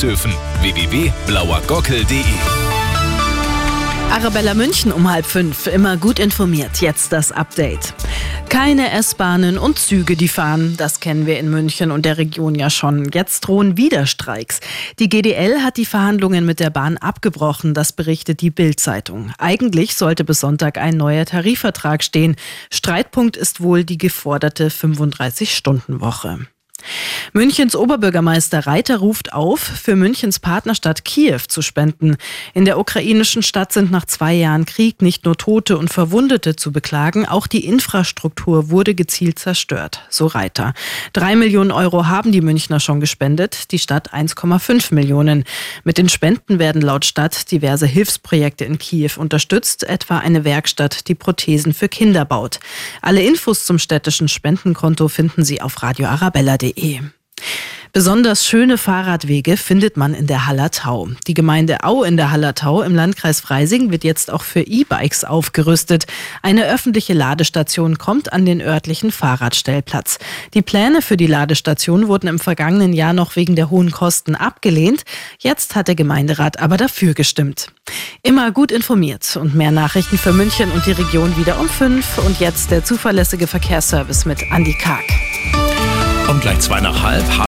dürfen. www.blauergockel.de Arabella München um halb fünf. Immer gut informiert. Jetzt das Update. Keine S-Bahnen und Züge, die fahren. Das kennen wir in München und der Region ja schon. Jetzt drohen wieder Streiks. Die GDL hat die Verhandlungen mit der Bahn abgebrochen. Das berichtet die Bild-Zeitung. Eigentlich sollte bis Sonntag ein neuer Tarifvertrag stehen. Streitpunkt ist wohl die geforderte 35-Stunden-Woche. Münchens Oberbürgermeister Reiter ruft auf, für Münchens Partnerstadt Kiew zu spenden. In der ukrainischen Stadt sind nach zwei Jahren Krieg nicht nur Tote und Verwundete zu beklagen, auch die Infrastruktur wurde gezielt zerstört, so Reiter. Drei Millionen Euro haben die Münchner schon gespendet, die Stadt 1,5 Millionen. Mit den Spenden werden laut Stadt diverse Hilfsprojekte in Kiew unterstützt, etwa eine Werkstatt, die Prothesen für Kinder baut. Alle Infos zum städtischen Spendenkonto finden Sie auf radioarabella.de. Besonders schöne Fahrradwege findet man in der Hallertau. Die Gemeinde Au in der Hallertau im Landkreis Freising wird jetzt auch für E-Bikes aufgerüstet. Eine öffentliche Ladestation kommt an den örtlichen Fahrradstellplatz. Die Pläne für die Ladestation wurden im vergangenen Jahr noch wegen der hohen Kosten abgelehnt. Jetzt hat der Gemeinderat aber dafür gestimmt. Immer gut informiert und mehr Nachrichten für München und die Region wieder um fünf. Und jetzt der zuverlässige Verkehrsservice mit Andy Karg. Und gleich zwei nach halb.